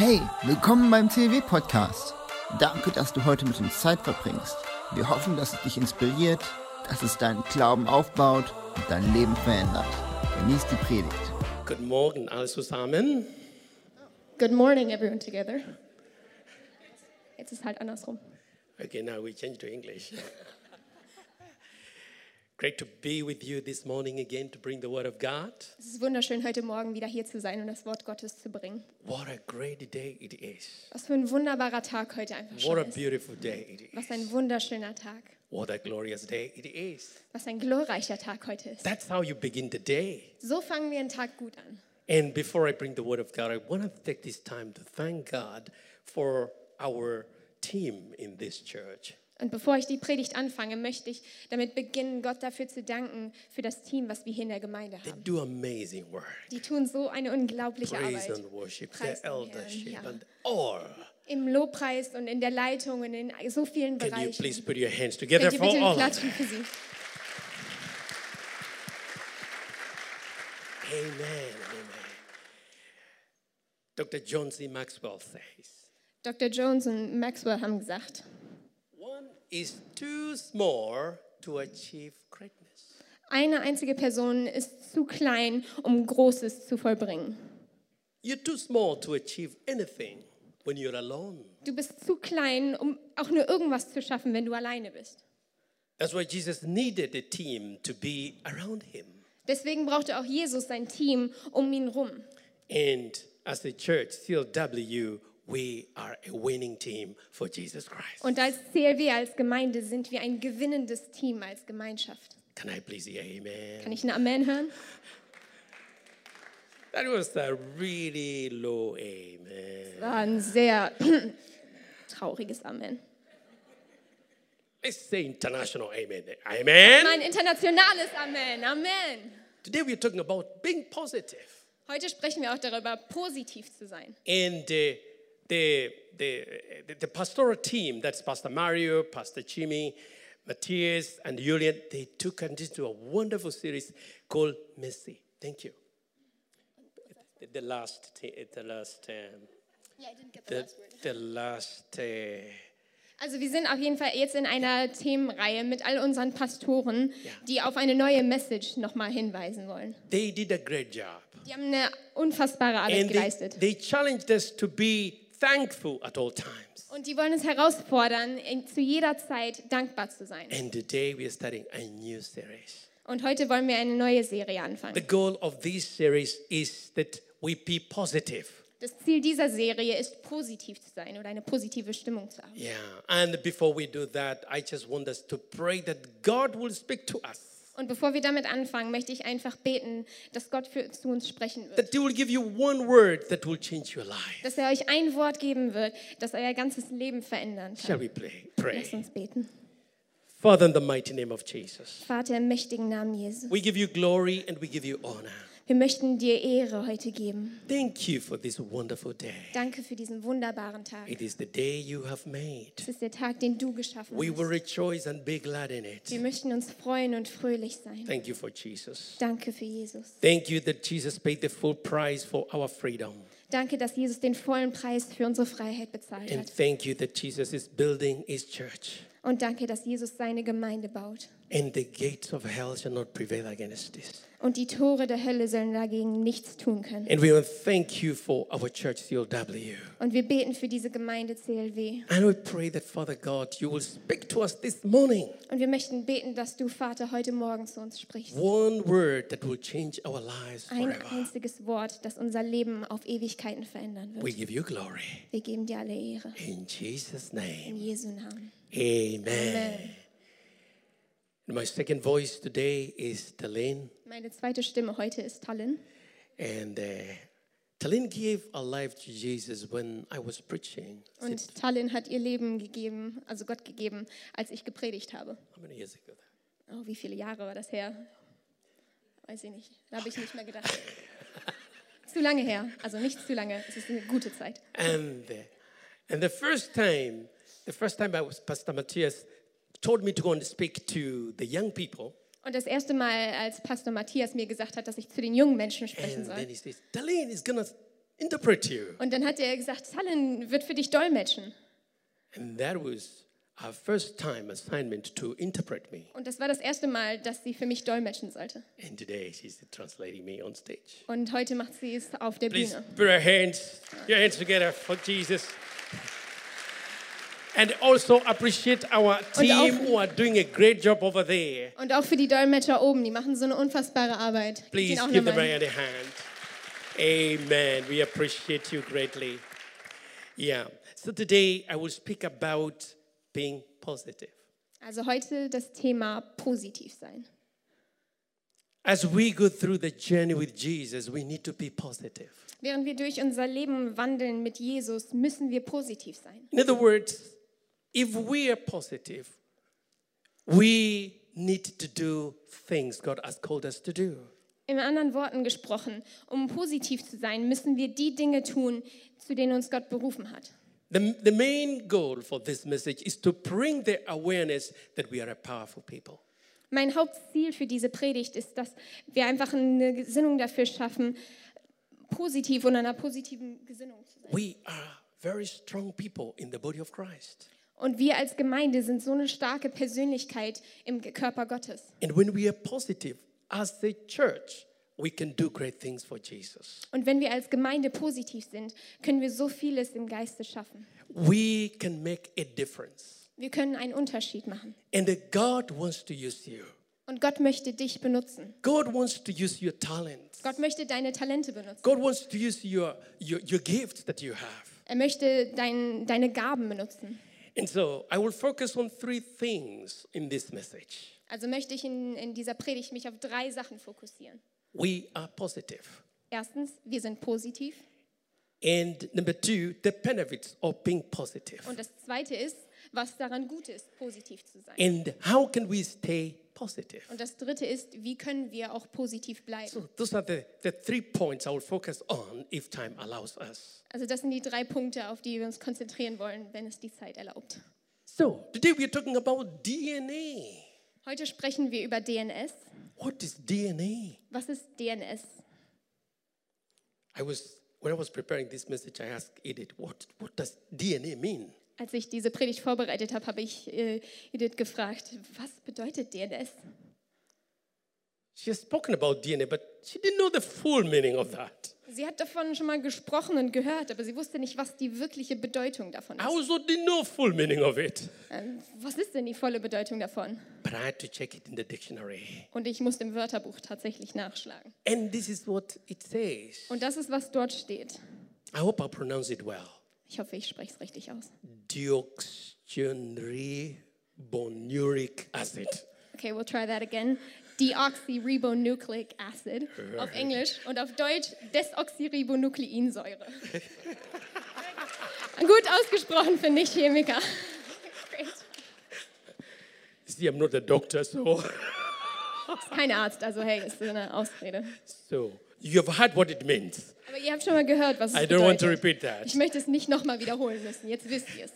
Hey, willkommen beim CW Podcast. Danke, dass du heute mit uns Zeit verbringst. Wir hoffen, dass es dich inspiriert, dass es deinen Glauben aufbaut und dein Leben verändert. Genieß die Predigt. Guten Morgen alle zusammen. Good morning, everyone together. Jetzt ist halt andersrum. Okay, now we change to English. Great to be with you this morning again to bring the Word of God. Es ist wunderschön, heute Morgen wieder hier zu sein und das Wort Gottes zu bringen. What a great day it is. Was für ein wunderbarer Tag heute einfach What schon a ist. beautiful day it Was is. ein wunderschöner Tag. What a glorious day it is. Was ein glorreicher Tag heute ist. That's how you begin the day. So fangen wir den Tag gut an. And before I bring the Word of God, I want to take this time to thank God for our team in this church. Und bevor ich die Predigt anfange, möchte ich damit beginnen, Gott dafür zu danken, für das Team, was wir hier in der Gemeinde haben. Die tun so eine unglaubliche Praise Arbeit. worship, Preis eldership, ja. and all. Im Lobpreis und in der Leitung und in so vielen Can you Bereichen. please put your hands together Könnt ihr for bitte all klatschen für sie? Amen. Amen. Dr. John C. Maxwell says, Dr. Jones und Maxwell haben gesagt, is too small to achieve greatness. eine einzige Person ist zu klein, um Großes zu vollbringen. You're too small to achieve anything when you're alone. Du bist zu klein, um auch nur irgendwas zu schaffen, wenn du alleine bist. That's why Jesus needed a team to be around him. Deswegen brauchte auch Jesus sein Team um ihn rum. And as a church, CLW, we are a winning team for Jesus Christ. Und als CLW, als Gemeinde, sind wir ein gewinnendes Team als Gemeinschaft. Can I please hear amen? Kann ich ein Amen hören? That was a really low amen. War ein sehr trauriges Amen. Let's say international amen. Amen. Mein internationales Amen. Amen. Today we're talking about being positive. Heute sprechen wir auch darüber, positiv zu sein. And uh, the, the, the, the pastoral team, that's Pastor Mario, Pastor Chimi, Matthias, and Julian, they took us into a wonderful series called Mercy. Thank you. The, the last, the last, um, the, the last, uh, Also wir sind auf jeden Fall jetzt in einer Themenreihe mit all unseren Pastoren, Ja. die auf eine neue Message nochmal hinweisen wollen. they did a great job. Die haben eine unfassbare Arbeit And they, geleistet. they challenged us to be thankful at all times. Und die wollen uns herausfordern, zu jeder Zeit dankbar zu sein. And today we are starting a new series. Und heute wollen wir eine neue Serie The anfangen. goal of this series is that we be positive. Das Ziel dieser Serie ist, positiv zu sein oder eine positive Stimmung zu haben. Yeah. And before we do that, I just want us to pray that God will speak to us. Und bevor wir damit anfangen, möchte ich einfach beten, dass Gott für, zu uns sprechen wird. That He will give you one word that will change your life. Dass er euch ein Wort geben wird, das euer ganzes Leben verändern Shall kann. we play? Lasst Pray. uns beten. Father, in the mighty name of Jesus, Vater, im mächtigen Namen Jesu. we give you glory and we give you honor. Wir möchten dir Ehre heute geben. Thank you for this wonderful day. Danke für diesen wunderbaren Tag. It is the day you have made. Es ist der Tag, den du geschaffen We will hast. rejoice and be glad in Wir it. möchten uns freuen und fröhlich sein. Thank you for Jesus. Danke für Jesus. Thank you that Jesus paid the full price for our freedom. Danke, dass Jesus den vollen Preis für unsere Freiheit bezahlt And hat. thank you that Jesus is building his church. Und danke, dass Jesus seine Gemeinde baut. And the gates of hell shall not prevail against this. Und die Tore der Hölle sollen dagegen nichts tun können. And we thank you for our church, CLW. Und wir beten für diese Gemeinde CLW. And we pray that, Father God, you will speak to us this morning. Und wir möchten beten, dass du, Vater, heute Morgen zu uns sprichst. One word that will change our lives Ein einziges Wort, das unser Leben auf Ewigkeiten verändern We wird. give you glory. Wir geben dir alle Ehre. In Jesus' In name. Jesu Namen. Amen. And my second voice today is Talin. Meine zweite Stimme heute ist Tallinn. And uh, Talin gave her life to Jesus when I was preaching. Und Tallinn hat ihr Leben gegeben, also Gott gegeben, als ich gepredigt habe. How many years ago? Oh, wie viele Jahre war das her? Weiß ich nicht. Da habe ich nicht mehr gedacht. zu lange her. Also nicht zu lange. Es ist eine gute Zeit. And, uh, and the first time, the first time I was Pastor Matthias told me to go and speak to the young people. Und das erste Mal, als Pastor Matthias mir gesagt hat, dass ich zu den jungen Menschen sprechen And then soll, he says, is gonna interpret you. Und dann hat er gesagt, Talon wird für dich dolmetschen. And that was our first time assignment to interpret me. Und das war das erste Mal, dass sie für mich dolmetschen sollte. And today she's translating me on stage. Und heute macht sie es auf der Please Bühne. put your hands, your hands together for Jesus. And also appreciate our team who are doing a great job over there. Und auch für die Dolmetscher oben, die machen so eine unfassbare Arbeit. Please give them a hand. Amen. We appreciate you greatly. Yeah. So today I will speak about being positive. Also heute das Thema positiv sein. As we go through the journey with Jesus, we need to be positive. Während wir durch unser Leben wandeln mit Jesus, müssen wir positiv sein. In other words, if we are positive, we need to do things God has called us to do. In anderen Worten gesprochen, um positiv zu sein, müssen wir die Dinge tun, zu denen uns Gott berufen hat. The, the main goal for this message is to bring the awareness that we are a powerful people. Mein Hauptziel für diese Predigt ist, dass wir einfach eine Gesinnung dafür schaffen, positiv und einer positiven Gesinnung zu sein. We are very strong people in the body of Christ. Und wir als Gemeinde sind so eine starke Persönlichkeit im Körper Gottes. And when we are positive as a church, we can do great things for Jesus. Und wenn wir als Gemeinde positiv sind, können wir so vieles im Geiste schaffen. We can make a difference. Wir können einen Unterschied machen. And God wants to use you. Und Gott möchte dich benutzen. God wants to use your talents. Gott möchte deine Talente benutzen. God wants to use your, your, your gifts that you have. Er möchte dein, deine Gaben benutzen. And so I will focus on three things in this message. Also möchte ich in, in dieser Predigt mich auf drei Sachen fokussieren. We are positive. Erstens, wir sind positiv. And number two, the benefits of being positive. Und das Zweite ist, was daran gut ist, positiv zu sein. And how can we stay positive? Und das Dritte ist, wie können wir auch positiv bleiben. So those are the, the three points I will focus on if time allows us. Also das sind die drei Punkte, auf die wir uns konzentrieren wollen, wenn es die Zeit erlaubt. So today we are talking about DNA. Heute sprechen wir über DNS. What is DNA? Was ist DNS? I was when I was preparing this message, I asked Edith, what, what does DNA mean? Als ich diese Predigt vorbereitet habe, habe ich äh, Edith gefragt, was bedeutet DNS? She has spoken about DNA, but she didn't know the full meaning of that. Sie hat davon schon mal gesprochen und gehört, aber sie wusste nicht, was die wirkliche Bedeutung davon I ist. also didn't know full meaning of it. Ähm, was ist denn die volle Bedeutung davon? But I had to check it in the dictionary. Und ich musste im Wörterbuch tatsächlich nachschlagen. And this is what it says. Und das ist, was dort steht. I hope I pronounce it well. Ich hoffe, ich spreche es richtig aus. Deoxyribonucleic acid. Okay, we'll try that again. Deoxyribonucleic acid auf Englisch und auf Deutsch Desoxyribonukleinsäure. Gut ausgesprochen, finde ich, Chemiker. Great. See, I'm not a doctor, so kein Arzt, also hey, ist so eine Ausrede. so you have heard what it means. Aber ihr habt schon mal gehört, was es I don't want to bedeutet. repeat that. Ich möchte es nicht nochmal wiederholen müssen. Jetzt wisst ihr es.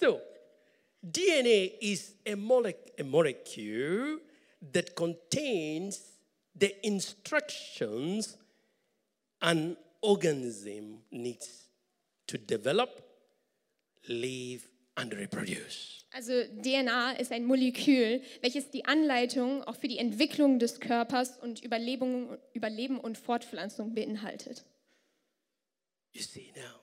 So, DNA is a, molec- a molecule that contains the instructions an organism needs to develop, live. Also DNA ist ein Molekül, welches die Anleitung auch für die Entwicklung des Körpers und Überlebung, Überleben und Fortpflanzung beinhaltet. You see now,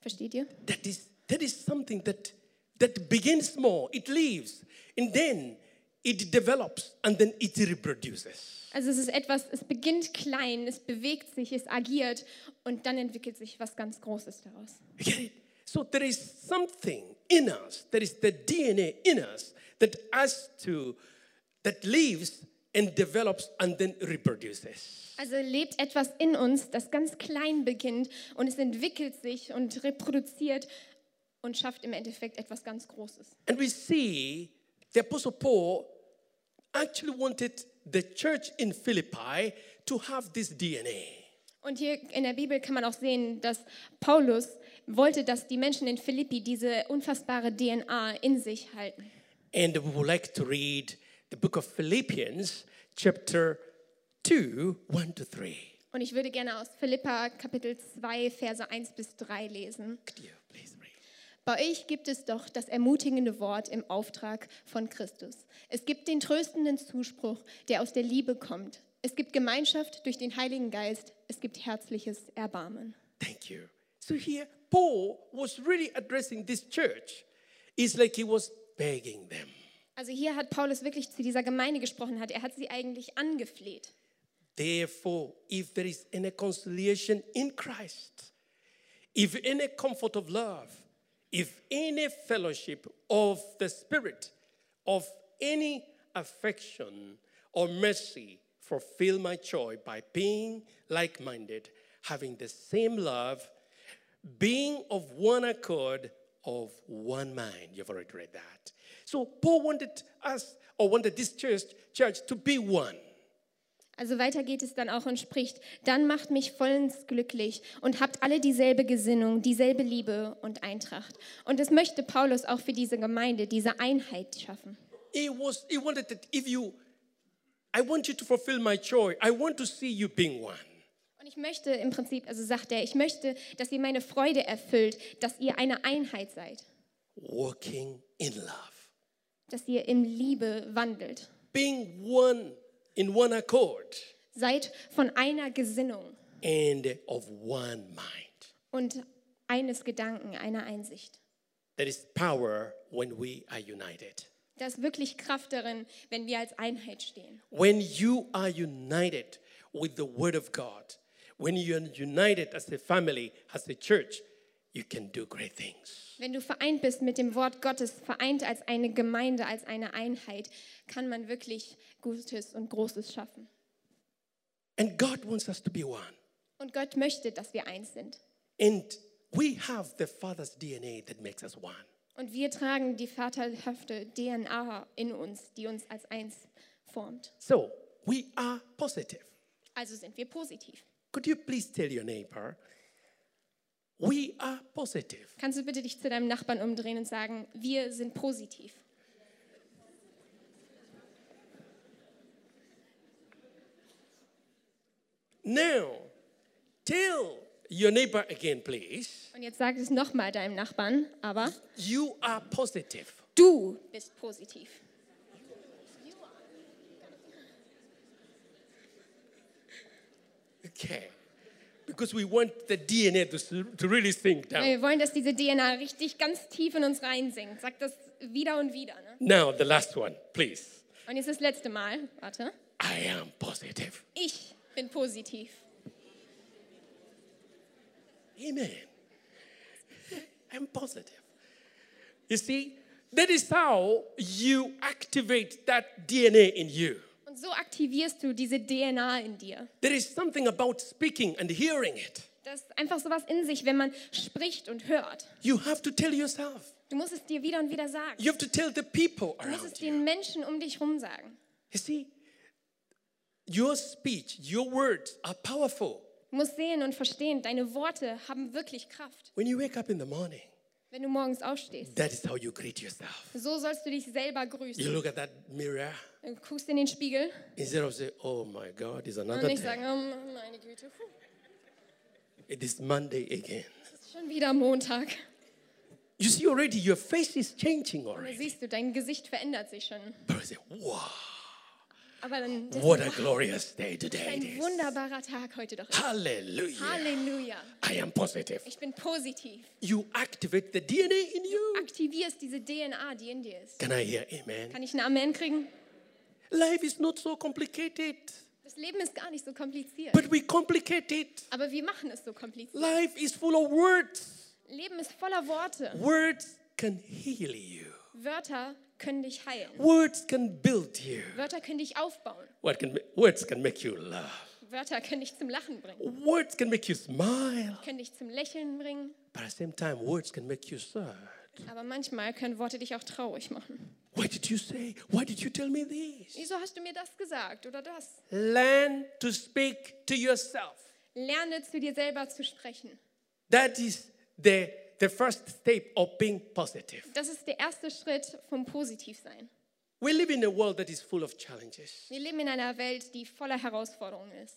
Versteht ihr? that is, that is something that, that begins small, it lives, and then it develops, and then it reproduces. Also es ist etwas, es beginnt klein, es bewegt sich, es agiert und dann entwickelt sich was ganz Großes daraus. You get it? So there is something in us, there is the DNA in us that has to, that lives and develops and then reproduces. Also lebt etwas in uns, das ganz klein beginnt und es entwickelt sich und reproduziert und schafft im Endeffekt etwas ganz Großes. And we see the Apostle Paul actually wanted the church in Philippi to have this DNA. Und hier in der Bibel kann man auch sehen, dass Paulus wollte, dass die Menschen in Philippi diese unfassbare DNA in sich halten. And we would like to read the book of Philippians, chapter 2, 1 to 3. Und ich würde gerne aus Philippa Kapitel 2, Verse 1 bis 3 lesen. Could you please read? Bei euch gibt es doch das ermutigende Wort im Auftrag von Christus. Es gibt den tröstenden Zuspruch, der aus der Liebe kommt. Es gibt Gemeinschaft durch den Heiligen Geist. Es gibt herzliches Erbarmen. Thank you. So here, Paul was really addressing this church. It's like he was begging them. Also hier hat Paulus wirklich zu dieser Gemeinde gesprochen, hat er hat sie eigentlich angefleht. Therefore, if there is any conciliation in Christ, if any comfort of love, if any fellowship of the Spirit, of any affection or mercy, fulfill my joy by being like minded, having the same love, being of one accord, of one mind. You've already read that. So Paul wanted us, or wanted this church, church to be one. Also weiter geht es dann auch und spricht, dann macht mich vollends glücklich und habt alle dieselbe Gesinnung, dieselbe Liebe und Eintracht. Und das möchte Paulus auch für diese Gemeinde, diese Einheit schaffen. He was he wanted that if you I want you to fulfill my joy. I want to see you being one. Ich möchte im Prinzip, also sagt er, ich möchte, dass ihr meine Freude erfüllt, dass ihr eine Einheit seid, Walking in love. dass ihr in Liebe wandelt. Being one in one accord Seid von einer Gesinnung and of one mind. und eines Gedanken, einer Einsicht. There is power when we are united. Da ist wirklich Kraft darin, wenn wir als Einheit stehen. When you are united with the word of God, when you are united as a family, as a church, you can do great things. Wenn du vereint bist mit dem Wort Gottes, vereint als eine Gemeinde, als eine Einheit, kann man wirklich Gutes und Großes schaffen. And God wants us to be one. Und Gott möchte, dass wir eins sind. And we have the Father's DNA that makes us one. Und wir tragen die vaterhafte DNA in uns, die uns als eins formt. So we are positive. Also sind wir positiv. Could you please tell your neighbor, we are positive? Kannst du bitte dich zu deinem Nachbarn umdrehen und sagen, wir sind positiv. Now, tell your neighbor again, please. Und jetzt sag es nochmal deinem Nachbarn, aber You are positive. du bist positiv. Okay. Because we want the DNA to, to really sink down. Wir wollen, dass diese DNA richtig ganz tief in uns reinsinkt. Sag das wieder und wieder. Ne? Now, the last one, please. Und jetzt das letzte Mal. Warte. I am positive. Ich bin positiv. Amen. I'm positive. You see, that is how you activate that DNA in you. So aktivierst du diese DNA in dir. There is something about speaking and hearing it. Das ist einfach sowas in sich, wenn man spricht und hört. You have to tell yourself. Du musst es dir wieder und wieder sagen. You have to tell the people Du musst es den Menschen um dich herum sagen. You see, your speech, your words are powerful. Du musst sehen und verstehen, deine Worte haben wirklich Kraft. When you wake up in the morning, Wenn du morgens aufstehst, that is how you greet yourself. so sollst du dich selber grüßen. You look at that mirror Du guckst in den Spiegel instead of say, "Oh my God, it's und another nicht day. sagen, oh meine Güte, It is Monday again." es ist schon wieder Montag. You see already your face is changing already. siehst du, dein Gesicht verändert sich schon. But I say, "Wow, Aber dann, what a glorious day today it ein is! wunderbarer Tag heute doch. ist. Hallelujah! Halleluja. I am positive." Ich bin positiv. You activate the DNA in you. Aktivierst diese DNA, die in dir ist. Can I hear Amen? Kann ich ein Amen kriegen? Life is not so complicated, Das Leben ist gar nicht so kompliziert. but we complicate it. Aber wir machen es so kompliziert. Life is full of words. Leben ist voller Worte. Words can heal you. Wörter können dich heilen. Words can build you. Wörter können dich aufbauen. What can, words can make you laugh. Wörter können dich zum Lachen bringen. Words can make you smile. Können dich zum Lächeln bringen. But at the same time, words can make you sad. Aber manchmal können Worte dich auch traurig machen. Why did you say? Why did you tell me this? Wieso hast du mir das gesagt oder das? Learn to speak to yourself. Lerne zu dir selber zu sprechen. That is the, the first step of being positive. Das ist der erste Schritt vom Positivsein. We live in a world that is full of challenges. Wir leben in einer Welt, die voller Herausforderungen ist.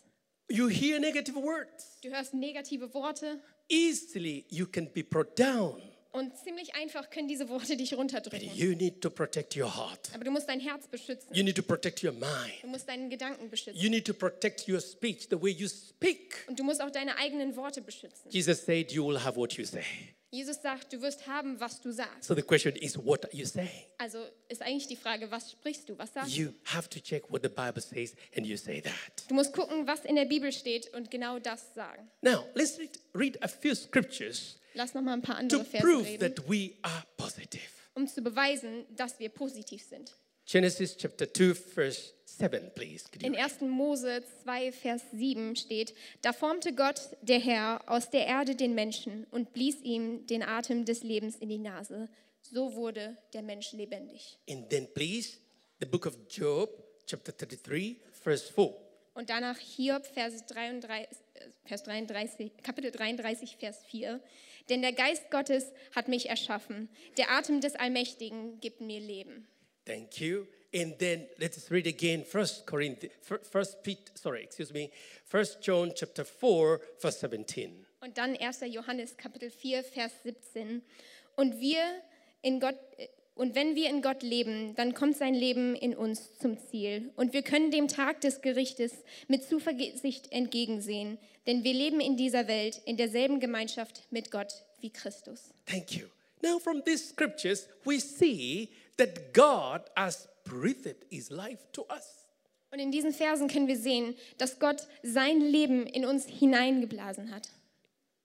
You hear negative words. Du hörst negative Worte Easily you can be brought down. Und ziemlich einfach können diese Worte dich runterdrücken. You need to protect your heart. Aber du musst dein Herz beschützen. You need to protect your mind. Du musst deinen Gedanken beschützen. You need to protect your speech, the way you speak. Und du musst auch deine eigenen Worte beschützen. Jesus said, You will have what you say. Jesus sagt, du wirst haben, was du sagst. So the question is, what are you saying? Also ist eigentlich die Frage, was sprichst du, was sagst du? You have to check what the Bible says, and you say that. Du musst gucken, was in der Bibel steht und genau das sagen. Now, let's read, read a few scriptures Lass noch mal ein paar to andere Verse prove reden, that we are positive. um zu beweisen, dass wir positiv sind. Genesis chapter 2, verse 7, please. Could you In 1. Mose 2, Vers 7 steht, da formte Gott, der Herr, aus der Erde den Menschen und blies ihm den Atem des Lebens in die Nase. So wurde der Mensch lebendig. And then, please, the book of Job, chapter 33, verse 4. Und danach Hiob, Vers 33, äh, Vers 33, Kapitel 33, Vers 4. Denn der Geist Gottes hat mich erschaffen. Der Atem des Allmächtigen gibt mir Leben. Thank you. And then let's read again First Corinthians, First Pete, sorry, excuse me, First John chapter 4, verse 17. Und dann 1. Johannes Kapitel 4, Vers 17. Und wir in Gott äh, und wenn wir in Gott leben, dann kommt sein Leben in uns zum Ziel. Und wir können dem Tag des Gerichtes mit Zuversicht entgegensehen, denn wir leben in dieser Welt in derselben Gemeinschaft mit Gott wie Christus. Thank you. Now, from these scriptures, we see that God has breathed his life to us. Und in diesen Versen können wir sehen, dass Gott sein Leben in uns hineingeblasen hat.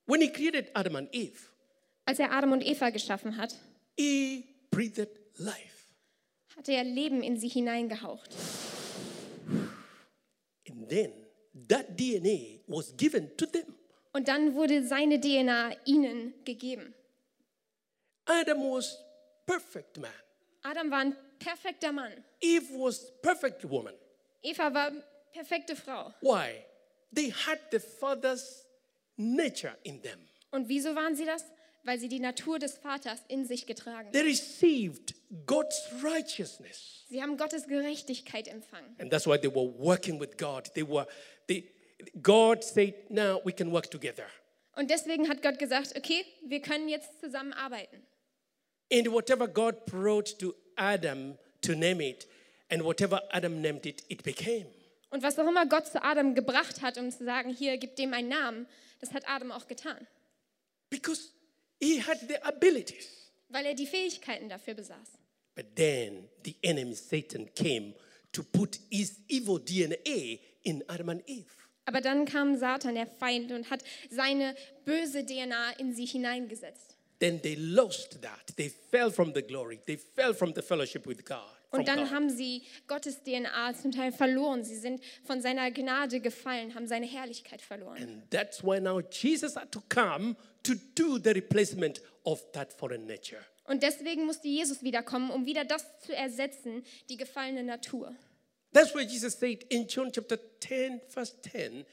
When he created Adam and Eve, Als er Adam und Eva geschaffen hat, he breathed life. hat er Leben in sie hineingehaucht. And then that DNA was given to them. Und dann wurde seine DNA ihnen gegeben. Adam was perfect man. Adam war ein perfekter Mann. Eve was perfect woman. Eva war perfekte Frau. Why? They had the father's nature in them. Und wieso waren sie das? Weil sie die Natur des Vaters in sich getragen They haben. received God's righteousness. Sie haben Gottes Gerechtigkeit empfangen. And that's why they were working with God. They were they God said, now we can work together. Und deswegen hat Gott gesagt, okay, wir können jetzt zusammenarbeiten. And whatever God brought to Adam to name it, and whatever Adam named it, it became. Und was auch immer Gott zu Adam gebracht hat, um zu sagen, hier, gib dem einen Namen, das hat Adam auch getan. Because he had the abilities. Weil er die Fähigkeiten dafür besaß. But then the enemy Satan came to put his evil DNA in Adam and Eve. Aber dann kam Satan, der Feind, und hat seine böse DNA in sie hineingesetzt. Then they lost that. They fell from the glory. They fell from the fellowship with God. Und dann God. haben sie Gottes DNA zum Teil verloren. Sie sind von seiner Gnade gefallen, haben seine Herrlichkeit verloren. And that's why now Jesus had to come to do the replacement of that foreign nature. Und deswegen musste Jesus wiederkommen, um wieder das zu ersetzen, die gefallene Natur. That's why Jesus said in John chapter 10, verse 10,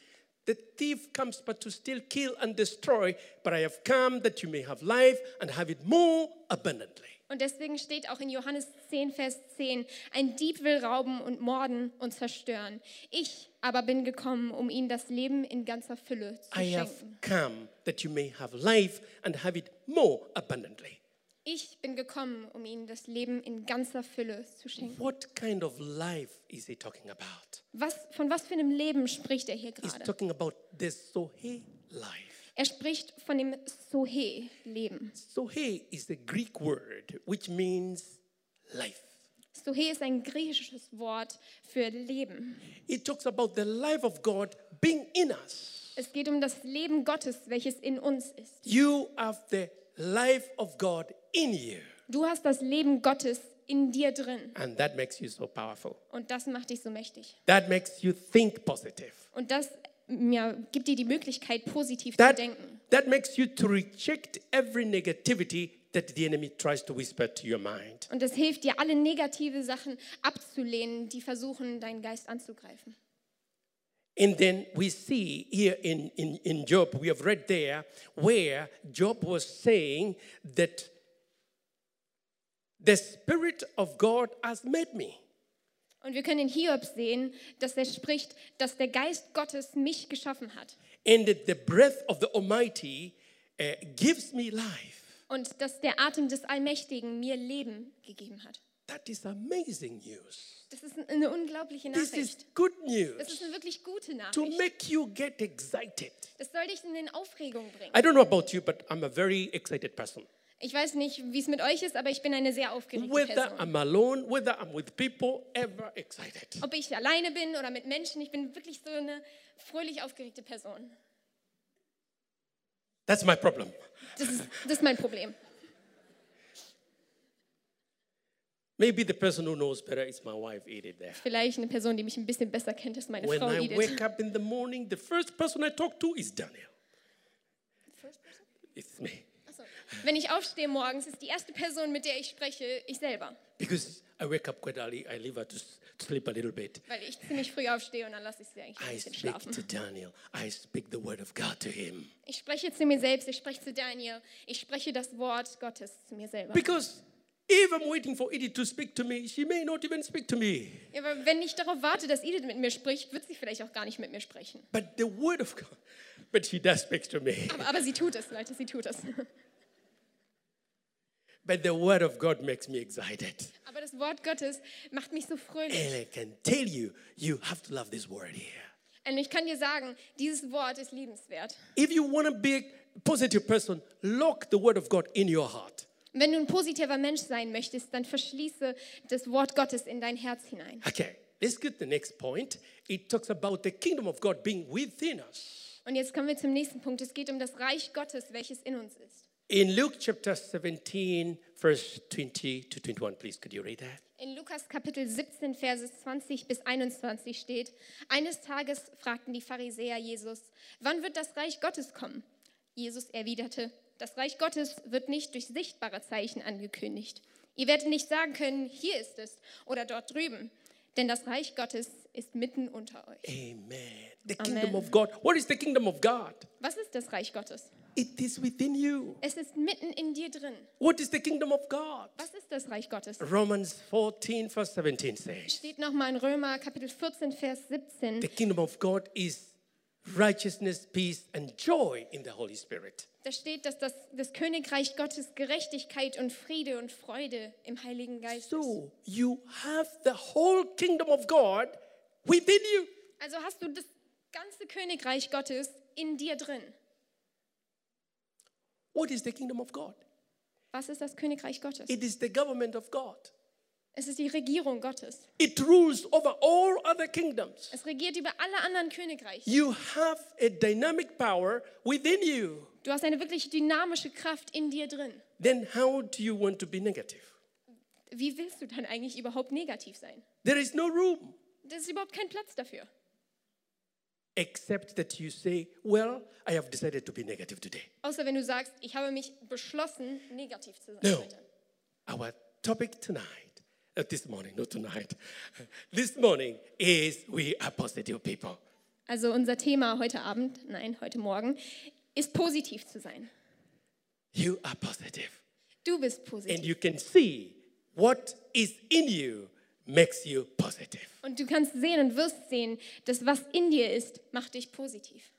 the thief comes but to steal, kill, and destroy, but I have come that you may have life and have it more abundantly. Und deswegen steht auch in Johannes 10, Vers 10, ein Dieb will rauben und morden und zerstören. Ich aber bin gekommen, um ihnen das Leben in ganzer Fülle zu I schenken. come. Ich bin gekommen, um ihnen das Leben in ganzer Fülle zu schenken. What kind of life is he talking about? Was, von was für einem Leben spricht er hier He's gerade? talking about the Sohe life. Er spricht von dem Sohe-Leben. Sohe is the Greek word which means life. Sohe ist ein griechisches Wort für Leben. It talks about the life of God being in us. Es geht um das Leben Gottes, welches in uns ist. You have the life of God in you. Du hast das Leben Gottes in dir drin. And that makes you so powerful. Und das macht dich so mächtig. That makes you think positive. Und das ja, gibt dir die Möglichkeit, positiv zu That, denken. that makes you to reject every negativity that the enemy tries to whisper to your mind. Und das hilft dir, alle negative Sachen abzulehnen, die versuchen, deinen Geist anzugreifen. And then we see here in, in, in Job, we have read there where Job was saying that the Spirit of God has made me. Und wir können in Hiob sehen, dass er spricht, dass der Geist Gottes mich geschaffen hat. And that the breath of the Almighty uh, gives me life. Und dass der Atem des Allmächtigen mir Leben gegeben hat. That is amazing news. Das ist eine unglaubliche This is Nachricht. good Das news ist eine wirklich gute to Nachricht. make you get excited. Das soll dich in den Aufregung bringen. I don't know about you, but I'm a very excited person. Ich weiß nicht, wie es mit euch ist, aber ich bin eine sehr aufgeregte Whether Person. I'm alone, whether I'm with people, ever excited. Ob ich alleine bin oder mit Menschen, ich bin wirklich so eine fröhlich aufgeregte Person. That's my problem. Das ist, das ist mein Problem. Maybe the person who knows better is my wife, Edith, there. Vielleicht eine Person, die mich ein bisschen besser kennt, ist meine When Frau I Edith. wake up in the morning, the first person I talk to is Daniel. It's me. Wenn ich aufstehe morgens, ist die erste Person, mit der ich spreche, ich selber. Because I wake up quite early, I leave her to sleep a little bit. Weil ich ziemlich früh aufstehe und dann lasse ich sie eigentlich ein I bisschen speak schlafen. to Daniel. I speak the word of God to him. Ich spreche zu mir selbst, ich spreche zu Daniel, ich spreche das Wort Gottes zu mir selber. Because if I'm waiting for Edith to speak to me, she may not even speak to me. Ja, aber wenn ich darauf warte, dass Edith mit mir spricht, wird sie vielleicht auch gar nicht mit mir sprechen. But the word of God, but she does speak to me. Aber, aber sie tut es, Leute, sie tut es. But the word of God makes me excited. Aber das Wort Gottes macht mich so fröhlich. And I can tell you, you have to love this word here. Und ich kann dir sagen, dieses Wort ist liebenswert. If you want to be a positive person, lock the word of God in your heart. Wenn du ein positiver Mensch sein möchtest, dann verschließe das Wort Gottes in dein Herz hinein. Okay, let's get the next point. It talks about the kingdom of God being within us. Und jetzt kommen wir zum nächsten Punkt. Es geht um das Reich Gottes, welches in uns ist. In Luke chapter 17, verse 20 to 21, please, could you read that? In Lukas Kapitel 17, Verse 20 bis 21 steht, eines Tages fragten die Pharisäer Jesus, wann wird das Reich Gottes kommen? Jesus erwiderte, das Reich Gottes wird nicht durch sichtbare Zeichen angekündigt. Ihr werdet nicht sagen können, hier ist es oder dort drüben, denn das Reich Gottes ist mitten unter euch. Amen. The Amen. kingdom of God. What is the kingdom of God? Was ist das Reich Gottes? It is within you. Es ist mitten in dir drin. What is the kingdom of God? Was ist das Reich Gottes? Romans 14, verse 17 says, Steht nochmal in Römer Kapitel 14, Vers 17. The kingdom of God is righteousness, peace, and joy in the Holy Spirit. Da steht, dass das, das Königreich Gottes Gerechtigkeit und Friede und Freude im Heiligen Geist ist. So you have the whole kingdom of God within you. Also hast du das ganze Königreich Gottes in dir drin. What is the kingdom of God? Was ist das Königreich Gottes? It is the government of God. Es ist die Regierung Gottes. It rules over all other kingdoms. Es regiert über alle anderen Königreiche. You have a dynamic power within you. Du hast eine wirklich dynamische Kraft in dir drin. Then how do you want to be negative? Wie willst du dann eigentlich überhaupt negativ sein? There is no room Das ist überhaupt kein Platz dafür. Except that you say, Well, I have decided to be negative today. Außer wenn du sagst, ich habe mich beschlossen, negativ zu sein No. heute. Our topic tonight, uh, this morning, not tonight, this morning is we are positive people. Also unser Thema heute Abend, nein, heute Morgen, ist positiv zu sein. You are positive. Du bist And positiv. you can see what is in you makes you positive. Und du kannst sehen und wirst sehen, dass was in dir ist, macht dich positiv.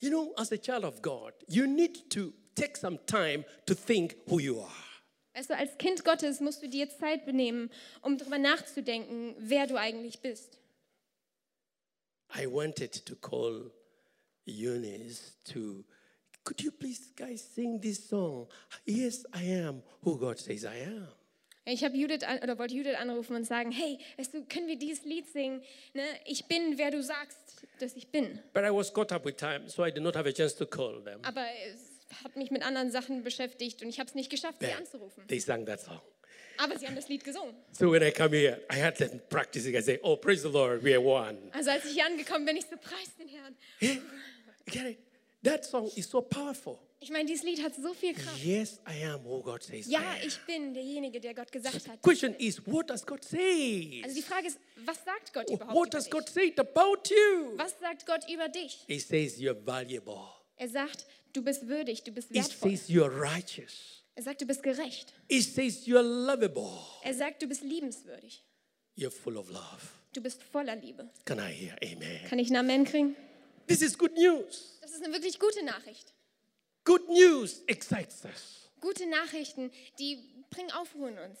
You know, as a child of God, you need to take some time to think who you are. Also als Kind Gottes musst du dir Zeit benehmen, um darüber nachzudenken, wer du eigentlich bist. I wanted to call Eunice to, could you please guys sing this song? Yes, I am who God says I am. Ich habe Judith an, oder wollte Judith anrufen und sagen, hey, weißt du, können wir dieses Lied singen? Ne? Ich bin, wer du sagst, dass ich bin. But I was caught up with time, so I did not have a chance to call them. Aber es hat mich mit anderen Sachen beschäftigt und ich habe es nicht geschafft, sie Then anzurufen. they sang that song. Aber sie haben das Lied gesungen. So when I come here, I had them practicing. I say, Oh, praise the Lord, we are one. Also als ich hier angekommen bin, ich so, preis den Herrn. Get it? That song is so powerful. Ich meine, dieses Lied hat so viel Kraft. Yes, I am who God says I Ja, am. ich bin derjenige, der Gott gesagt hat. Question is, what does God say? Also die Frage ist, was sagt Gott überhaupt What über does dich? God say about you? Was sagt Gott über dich? He says you're valuable. Er sagt, du bist würdig, du bist He wertvoll. says you're righteous. Er sagt, du bist gerecht. He says you're lovable. Er sagt, du bist liebenswürdig. You're full of love. Du bist voller Liebe. Can I hear amen? Kann ich einen Amen kriegen? This is good news. Das ist eine wirklich gute Nachricht. Good news excites us. Gute Nachrichten, die bringen Aufruhr in uns.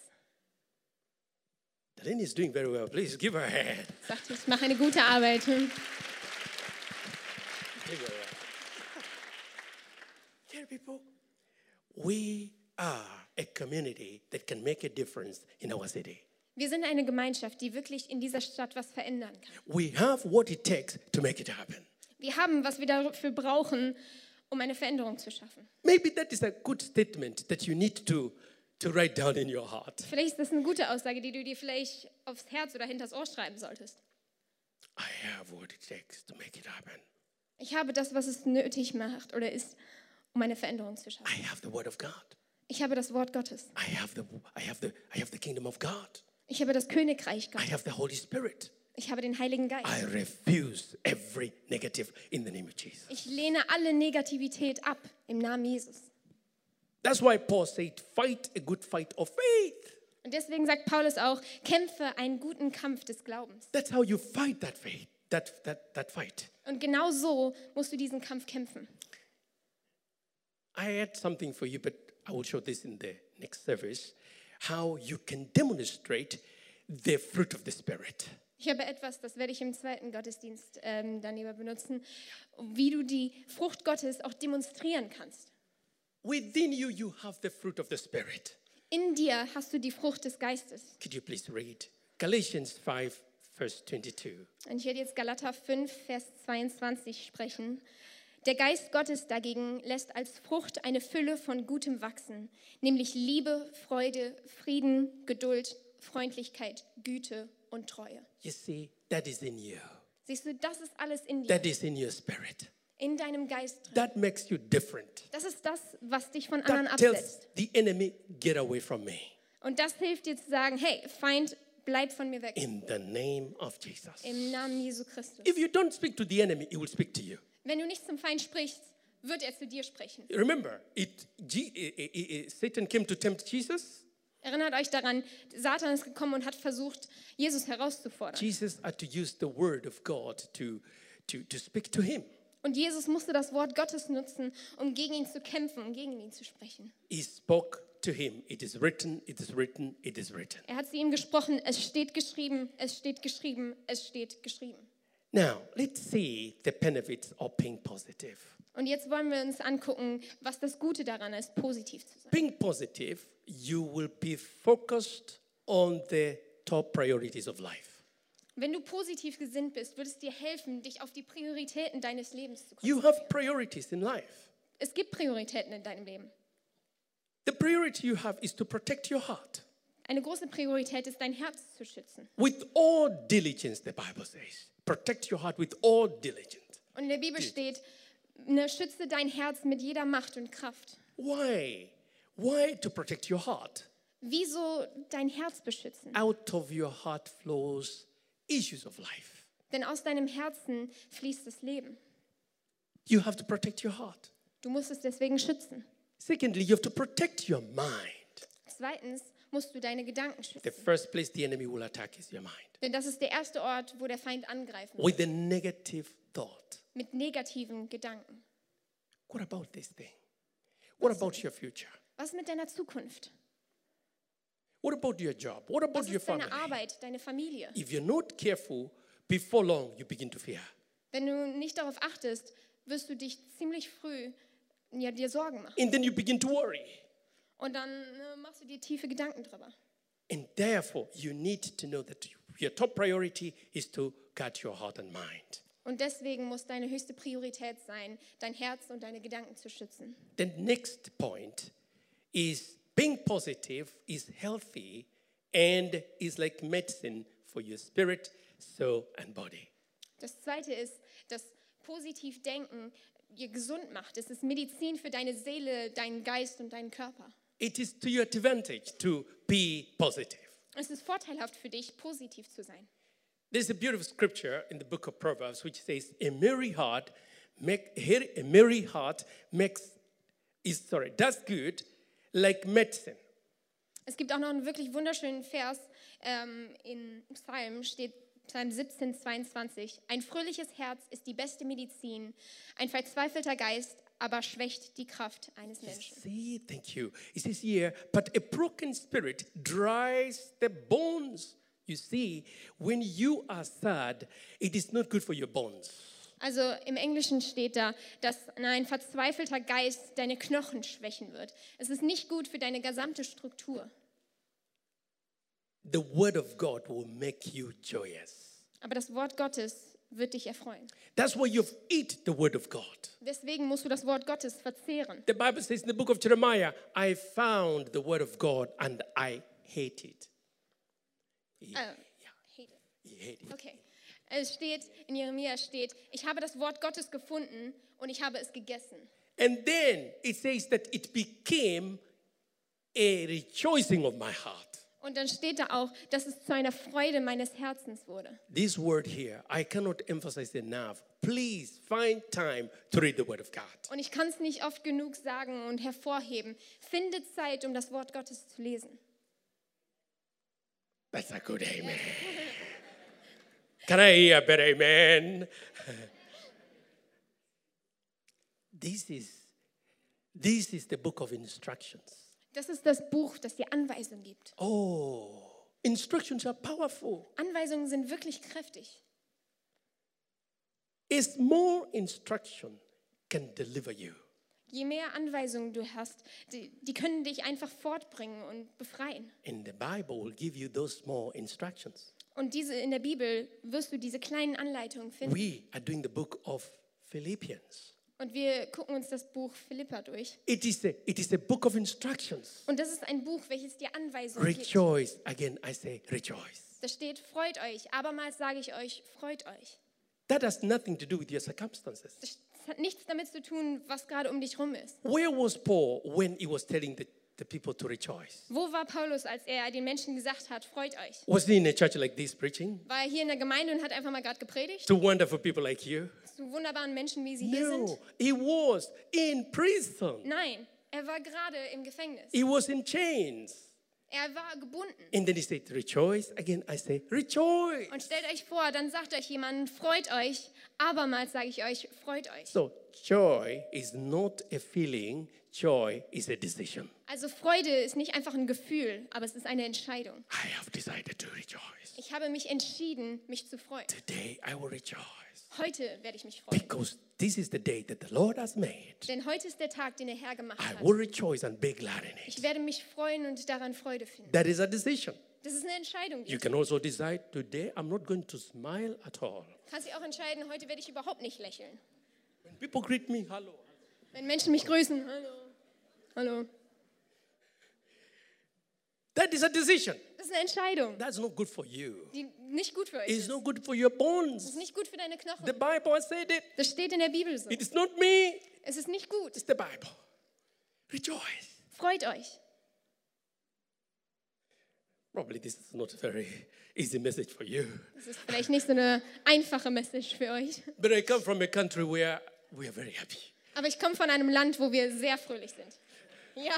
Darlene is doing very well. Please give her a hand. Sagt, ich mache eine gute Arbeit. Dear people, we are a community that can make a difference in our city. Wir sind eine Gemeinschaft, die wirklich in dieser Stadt was verändern kann. We have what it takes to make it happen. Wir haben, was wir dafür brauchen, um eine Veränderung zu schaffen. Maybe that is a good statement that you need to, to write down in your heart. Vielleicht ist das eine gute Aussage, die du dir vielleicht aufs Herz oder hinters Ohr schreiben solltest. I have what it takes to make it happen. Ich habe das, was es nötig macht oder ist, um eine Veränderung zu schaffen. I have the word of God. Ich habe das Wort Gottes. I have the, I have the, I have the kingdom of God. Ich habe das Königreich I Gottes. have the Holy Spirit. Ich habe den Heiligen Geist. I refuse every negative in the name of Jesus. Ich lehne alle Negativität ab im Namen Jesus. That's why Paul said, fight a good fight of faith. Und deswegen sagt Paulus auch, kämpfe einen guten Kampf des Glaubens. That's how you fight that faith, that, that, that fight. Und genau so musst du diesen Kampf kämpfen. I had something for you, but I will show this in the next service how you can demonstrate the fruit of the Spirit. Ich habe etwas, das werde ich im zweiten Gottesdienst ähm, dann lieber benutzen, wie du die Frucht Gottes auch demonstrieren kannst. Within you, you have the fruit of the Spirit. In dir hast du die Frucht des Geistes. Could you please read Galatians 5, verse 22? Und ich werde jetzt Galater 5, Vers 22 sprechen. Der Geist Gottes dagegen lässt als Frucht eine Fülle von Gutem wachsen, nämlich Liebe, Freude, Frieden, Geduld, Freundlichkeit, Güte und Treue. You see, that is in you. Siehst du, das ist alles in dir, That is in your spirit. in deinem Geist drin. That makes you different. Das ist das, was dich von anderen That tells absetzt. the enemy, get away from me. Und das hilft dir zu sagen, hey, Feind, bleib von mir weg. In the name of Jesus. Im Namen Jesu Christus. If you don't speak to the enemy, he will speak to you. Wenn du nicht zum Feind sprichst, wird er zu dir sprechen. Remember, it, G, eh, eh, eh, Satan came to tempt Jesus. Erinnert euch daran, Satan ist gekommen und hat versucht, Jesus herauszufordern. Jesus had to use the word of God to, to, to speak to him. Und Jesus musste das Wort Gottes nutzen, um gegen ihn zu kämpfen, um gegen ihn zu sprechen. He spoke to him. It is written, it is written, it is written. Er hat zu ihm gesprochen, es steht geschrieben, es steht geschrieben, es steht geschrieben. Now, let's see the benefits of being positive. Und jetzt wollen wir uns angucken, was das Gute daran ist, positiv zu sein. Being positive, you will be focused on the top priorities of life. Wenn du positiv gesinnt bist, wird es dir helfen, dich auf die Prioritäten deines Lebens zu You konzentrieren. have priorities in life. Es gibt Prioritäten in deinem Leben. The priority you have is to protect your heart. Eine große Priorität ist, dein Herz zu schützen. With all diligence, the Bible says. Protect your heart with all diligence. Und in der Bibel steht, ne, schütze dein Herz mit jeder Macht und Kraft. Why? Why to protect your heart? Wieso dein Herz beschützen? Out of your heart flows issues of life. Denn aus deinem Herzen fließt das Leben. You have to protect your heart. Du musst es deswegen schützen. Secondly, you have to protect your mind. Zweitens musst du deine Gedanken The schützen. first place the enemy will attack is your mind. Denn das ist der erste Ort, wo der Feind angreifen wird. With a negative thought. Mit negativen Gedanken. What about this thing? What about your future? Was mit deiner Zukunft? What about your job? What about Was your ist deine family? Arbeit, deine Familie? If you're not careful, before long you begin to fear. Wenn du nicht darauf achtest, wirst du dich ziemlich früh ja, dir Sorgen machen. And then you begin to worry. Und dann äh, machst du dir tiefe Gedanken drüber. And therefore, you need to know that your top priority is to guard your heart and mind. Und deswegen muss deine höchste Priorität sein, dein Herz und deine Gedanken zu schützen. The next point is being positive is healthy and is like medicine for your spirit, soul, and body. Das zweite ist, dass positiv denken dir gesund macht. Es ist Medizin für deine Seele, deinen Geist und deinen Körper. It is to your advantage to be positive. Es ist vorteilhaft für dich, positiv zu sein. There's a beautiful scripture in the book of Proverbs which says, "A merry heart, make, a merry heart makes is sorry does good like medicine, Es gibt auch noch einen wirklich wunderschönen Vers ähm, in Psalm, steht Psalm 17, 22. Ein fröhliches Herz ist die beste Medizin, ein verzweifelter Geist aber schwächt die Kraft eines Menschen. See, thank you. It says here, but a broken spirit dries the bones. You see, when you are sad, it is not good for your bones. Also im Englischen steht da, dass ein verzweifelter Geist deine Knochen schwächen wird. Es ist nicht gut für deine gesamte Struktur. The word of God will make you joyous. Aber das Wort Gottes wird dich erfreuen. That's why you've eat the word of God. Deswegen musst du das Wort Gottes verzehren. The Bible says in the book of Jeremiah, I found the word of God and I hate it. He, hate it. Okay. Es steht, in Jeremia steht, ich habe das Wort Gottes gefunden und ich habe es gegessen. And then it says that it became a rejoicing of my heart. Und dann steht da auch, dass es zu einer Freude meines Herzens wurde. This word here, I cannot emphasize enough. Please find time to read the word of God. Und ich kann es nicht oft genug sagen und hervorheben. Finde Zeit, um das Wort Gottes zu lesen. That's a good amen. Can I hear a better amen? this is this is the book of instructions. Das ist das Buch, das dir Anweisungen gibt. Oh, instructions are powerful. Anweisungen sind wirklich kräftig. A small instruction can deliver you. Je mehr Anweisungen du hast, die, die können dich einfach fortbringen und befreien. And the Bible will give you those small instructions. Und diese in der Bibel wirst du diese kleinen Anleitungen finden. We are doing the book of Philippians. Und wir gucken uns das Buch Philippa durch. It is a, it is a book of instructions. Und das ist ein Buch, welches dir Anweisungen gibt. Rejoice. Again, I say rejoice. Da steht, freut euch. Abermals sage ich euch, freut euch. That has nothing to do with your circumstances. Das hat nichts damit zu tun, was gerade um dich rum ist. Where was Paul when he was telling the, the people to rejoice? Wo war Paulus, als er den Menschen gesagt hat, freut euch? Was he in a church like this preaching War er hier in der Gemeinde und hat einfach mal gerade gepredigt? to wonderful people like you? Zu wunderbaren Menschen, wie sie hier No, sind? he was in prison. Nein, er war gerade im Gefängnis. He was in chains. Er war gebunden. And then he said, Rejoice. Again, I say, Rejoice. Und stellt euch vor, dann sagt euch jemand, freut euch. Abermals sage ich euch, freut euch. So, joy is not a feeling, joy is a decision. Also Freude ist nicht einfach ein Gefühl, aber es ist eine Entscheidung. I have decided to rejoice. Ich habe mich entschieden, mich zu freuen. Today I will rejoice Heute werde ich mich freuen. because this is the day that the Lord has made. Denn heute ist der Tag, den der Herr gemacht I hat. will rejoice and be glad in Ich it. werde mich freuen und daran Freude finden. That is a decision. Das ist eine Entscheidung. You can also decide today I'm not going to smile at all. Kannst dich auch entscheiden, heute werde ich überhaupt nicht lächeln. When people greet me, hello. Wenn Menschen mich grüßen, hallo, hallo. That is a decision. Das ist eine Entscheidung, That's not good for you. die nicht gut für euch It's ist. not good for your Das bones. ist nicht gut für deine The Knochen. Bible has said it. Das steht in der Bibel so. It is not me, Es ist nicht gut. it's the Bible. Rejoice. Freut euch. Probably this is not a very easy message for you. Das ist vielleicht nicht so eine einfache Message für euch. But I come from a country where we are very happy. Aber ich komme von einem Land, wo wir sehr fröhlich sind. Ja,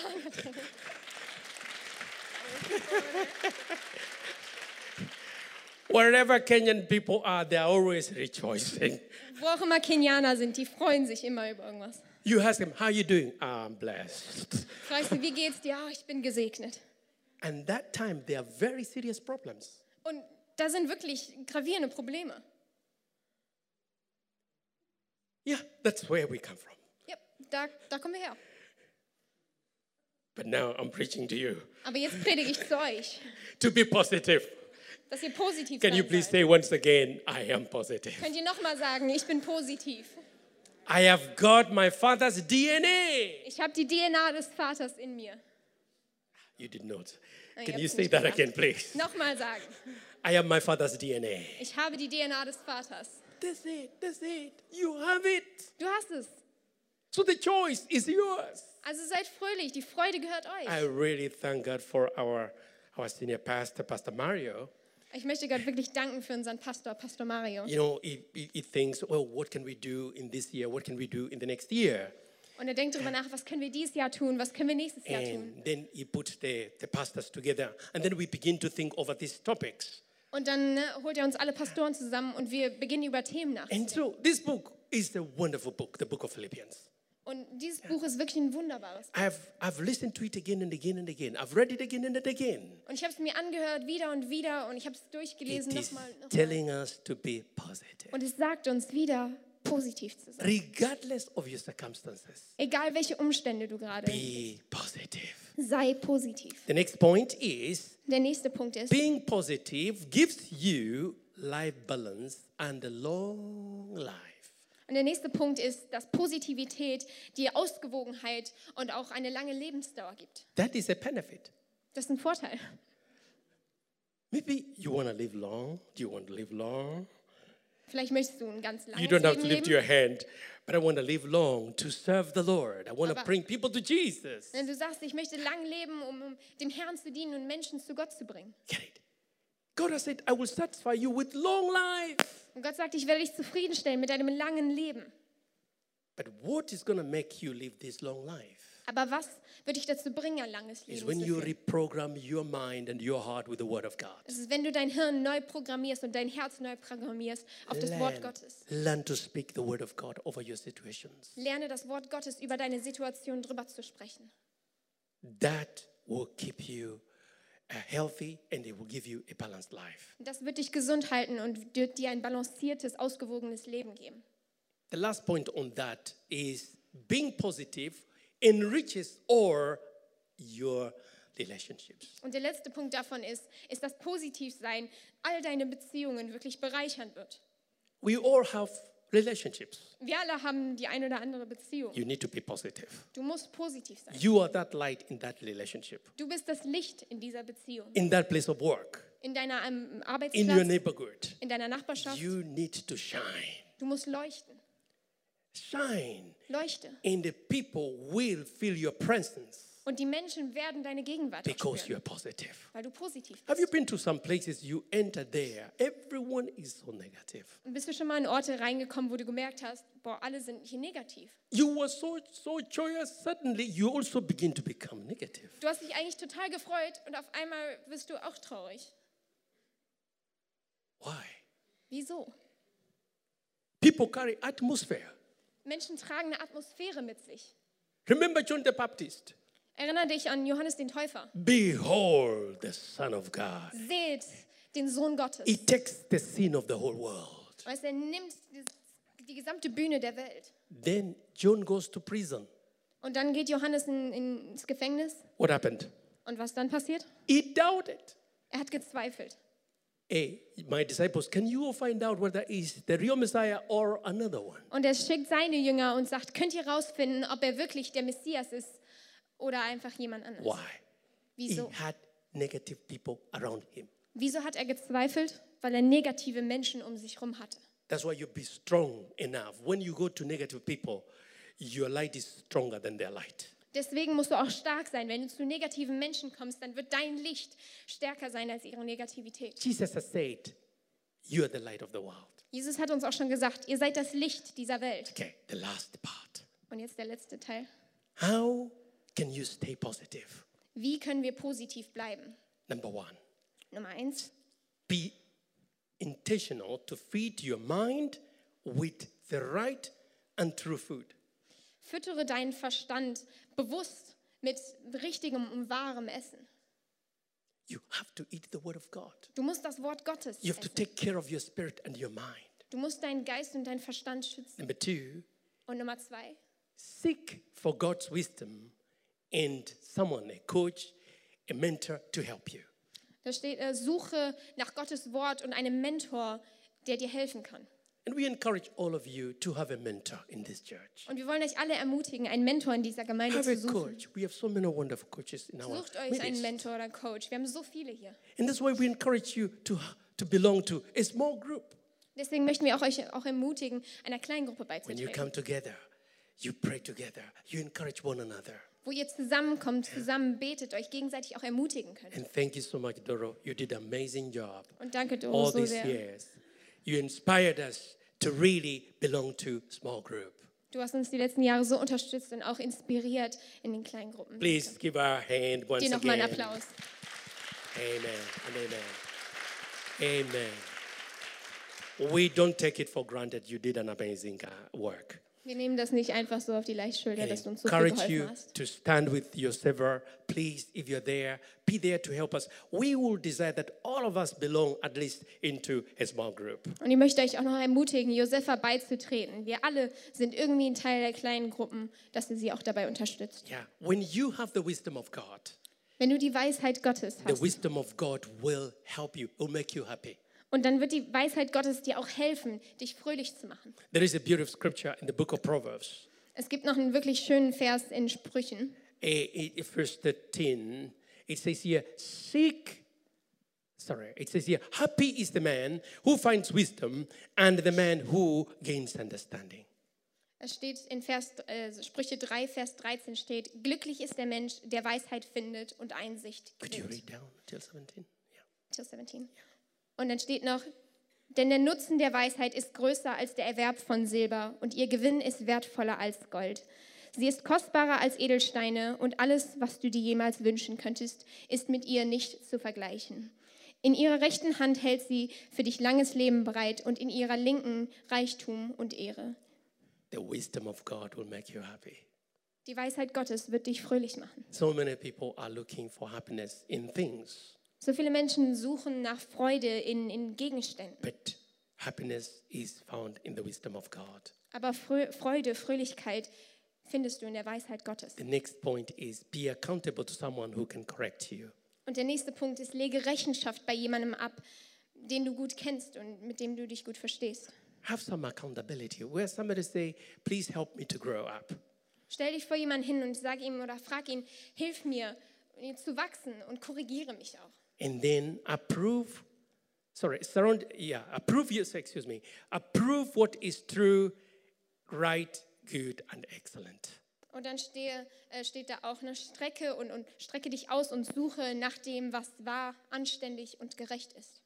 Wherever Kenyan people are, they are always rejoicing. wo auch immer Kenianer sind, die freuen sich immer über irgendwas. You ask them, How you doing? I'm blessed. Fragst du, wie geht's dir? Ah, ich bin gesegnet. And that time, there are very serious problems. Und da sind wirklich gravierende Probleme. Yeah, that's where we come from. Ja, da, da kommen wir her. But now I'm preaching to you Aber jetzt predige ich zu euch, to be positive. dass ihr positiv Can you please say once again, I am positive? Könnt ihr nochmal sagen, ich bin positiv. I have got my father's DNA. Ich habe die DNA des Vaters in mir. You did not. Nein, Can ihr you say that gesagt. again, please? Nochmal sagen, I have my father's DNA. ich habe die DNA des Vaters. That's it. That's it. You have it. Du hast es. So the choice is yours. Also seid fröhlich, die Freude gehört I euch. really thank God for our, our senior pastor, Pastor Mario. Ich möchte Gott wirklich danken für unseren Pastor, Pastor Mario. You know, he, he, he thinks, well, what can we do in this year? What can we do in the next year? Und er denkt darüber nach, was können wir dieses Jahr tun, was können wir nächstes Jahr tun. And then he put the, the pastors together. And then we begin to think over these topics. Und dann ne, holt er uns alle Pastoren zusammen und wir beginnen über Themen And nachzudenken. so this book is a wonderful book, the book of Philippians. Und dieses Buch ist wirklich ein wunderbares. I've, I've listened to it again and again and again. I've read it again and again. Und ich habe es mir angehört, wieder und wieder, und ich habe es durchgelesen, nochmal. Noch mal. telling us to be positive, Und es sagt uns wieder, positiv zu sein. regardless of your circumstances. Egal welche Umstände du gerade, Be positive. sei positiv. The next point is Der nächste Punkt ist, being positive gives you life balance and a long life. Und der nächste Punkt ist, dass Positivität dir Ausgewogenheit und auch eine lange Lebensdauer gibt. That is a benefit. Das ist ein Vorteil. Maybe you want to live long. Do you want to live long? Vielleicht möchtest du ein ganz langes You don't have to Leben lift leben. your hand, but I want to live long to serve the Lord. I want to Aber- bring people to Jesus. Wenn du sagst, ich möchte lang leben, um, um dem Herrn zu dienen und Menschen zu Gott zu bringen. Get it? God has said, I will satisfy you with long life. Und Gott sagt, ich werde dich zufriedenstellen mit deinem langen Leben. But what is going to make you live this long life Aber was wird dich dazu bringen, ein langes Leben when zu you führen? reprogram your mind and your heart with the Word of God. Es ist, wenn du dein Hirn neu programmierst und dein Herz neu programmierst auf das Wort Gottes. learn to speak the Word of God over your situations. Lerne das Wort Gottes über deine Situation drüber zu sprechen. That will keep you healthy and it will give you a balanced life. Das wird dich gesund halten und wird dir ein balanciertes, ausgewogenes Leben geben. The last point on that is being positive enriches all your relationships. Und der letzte Punkt davon ist, ist, dass Positivsein all deine Beziehungen wirklich bereichern wird. We all have relationships. Wir alle haben die ein oder andere Beziehung. You need to be positive. Du musst positiv sein. You are that light in that relationship, Du bist das Licht in dieser Beziehung. in that place of work, In deiner ähm, in your Arbeitsplatz, neighborhood. in deiner Nachbarschaft. You need to shine. Du musst leuchten. Shine. Leuchte. And the people will feel your presence Und die Menschen werden deine Gegenwart because spüren, you're positive. weil du positiv Have you bist. been to some places you enter there? Everyone is so negative. Und bist du schon mal in Orte reingekommen, wo du gemerkt hast, boah, alle sind hier negativ. You were so so joyous, suddenly you also begin to become negative. Du hast dich eigentlich total gefreut und auf einmal wirst du auch traurig. Why? Wieso? People carry atmosphere. Menschen tragen eine Atmosphäre mit sich. Remember John the Baptist? Erinnere dich an Johannes den Täufer. Behold the Son of God. Seht den Sohn Gottes. He takes the sin of the whole world. Weißt, er nimmt die, die gesamte Bühne der Welt. Then John goes to prison. Und dann geht Johannes in, ins Gefängnis. What happened? Und was dann passiert? He doubted. Er hat gezweifelt. Hey, my disciples, can you find out whether he's the real Messiah or another one? Und er schickt seine Jünger und sagt, könnt ihr rausfinden, ob er wirklich der Messias ist oder einfach jemand anderes. Why? He Wieso? had negative people around him. Wieso hat er gezweifelt? Weil er negative Menschen um sich herum hatte. That's why you be strong enough. When you go to negative people, your light is stronger than their light. Deswegen musst du auch stark sein. Wenn du zu negativen Menschen kommst, dann wird dein Licht stärker sein als ihre Negativität. Jesus has said, You are the light of the world. Jesus hat uns auch schon gesagt, ihr seid das Licht dieser Welt. Okay, the last part. Und jetzt der letzte Teil. How can you stay positive? Wie können wir positiv bleiben? Number one, Nummer eins, be intentional to feed your mind with the right and true food. füttere deinen Verstand bewusst mit richtigem und wahrem Essen. You have to eat the word of God. Du musst das Wort Gottes You have to essen. take care of your spirit and your mind. Du musst deinen Geist und deinen Verstand schützen. Number two, Und Nummer zwei, seek for God's wisdom and someone, a coach, a mentor to help you. da steht, äh, suche nach Gottes Wort und einem Mentor, der dir helfen kann. And we encourage all of you to have a mentor in this church. Und wir wollen euch alle ermutigen, einen Mentor in dieser Gemeinde Have a zu suchen. coach. We have so many wonderful coaches in our Sucht euch einen midst. Mentor oder einen Coach. Wir haben so viele hier. And that's why we encourage you to, to belong to a small group. Deswegen möchten wir auch euch auch ermutigen, einer kleinen Gruppe When you beizutreten, come together, you pray together, you encourage one another. Wo ihr zusammenkommt, zusammen betet, euch gegenseitig auch ermutigen könnt. And thank you so much, Doro. You did an amazing job Und danke, Doro, all so these sehr. years. You inspired us to really belong to small group. Du hast uns die letzten Jahre so unterstützt und auch inspiriert in den kleinen Gruppen. Please give our hand once Dir nochmal einen again. Applaus. Amen and amen. Amen. We don't take it for granted you did an amazing uh, work. Wir nehmen das nicht einfach so auf die Leichtschulter, dass du uns so viel encourage you geholfen hast. to stand with your server. Please, if you're there, be there to help us. We will desire that all of us belong at least into a small group. Und ich möchte euch auch noch ermutigen, Josefa beizutreten. Wir alle sind irgendwie ein Teil der kleinen Gruppen, dass ihr sie auch dabei unterstützt. Yeah. When you have the wisdom of God, Wenn du die Weisheit Gottes the hast, wisdom of God will help you, will make you happy. Und dann wird die Weisheit Gottes dir auch helfen, dich fröhlich zu machen. There is a beautiful scripture in the book of Proverbs, Es gibt noch einen wirklich schönen Vers in Sprüchen. eh, verse 13. It says here, seek, sorry, it says here, happy is the man who finds wisdom and the man who gains understanding. Es steht in Vers, äh, Sprüche 3, Vers 13 steht, glücklich ist der Mensch, der Weisheit findet und Einsicht Could you gewinnt. read down till 17? Yeah. Vers 17. Und dann steht noch, denn der Nutzen der Weisheit ist größer als der Erwerb von Silber und ihr Gewinn ist wertvoller als Gold. Sie ist kostbarer als Edelsteine und alles, was du dir jemals wünschen könntest, ist mit ihr nicht zu vergleichen. In ihrer rechten Hand hält sie für dich langes Leben bereit und in ihrer linken Reichtum und Ehre. The wisdom of God will make you happy. Die Weisheit Gottes wird dich fröhlich machen. So many people are looking for happiness in things, So viele Menschen suchen nach Freude in, in Gegenständen. but happiness is found in the wisdom of God. Aber Freude, Fröhlichkeit findest du in der Weisheit Gottes. The next point is be accountable to someone who can correct you. Und der nächste Punkt ist, lege Rechenschaft bei jemandem ab, den du gut kennst und mit dem du dich gut verstehst. Have some accountability where somebody say, please help me to grow up. Stell dich vor jemanden hin und sag ihm oder frag ihn, hilf mir zu wachsen und korrigiere mich auch. And then approve, sorry, surround, yeah, approve, yes, excuse me, approve what is true, right, good, and excellent. Und dann stehe, äh, steht da auch eine Strecke und, und strecke dich aus und suche nach dem, was wahr, anständig und gerecht ist.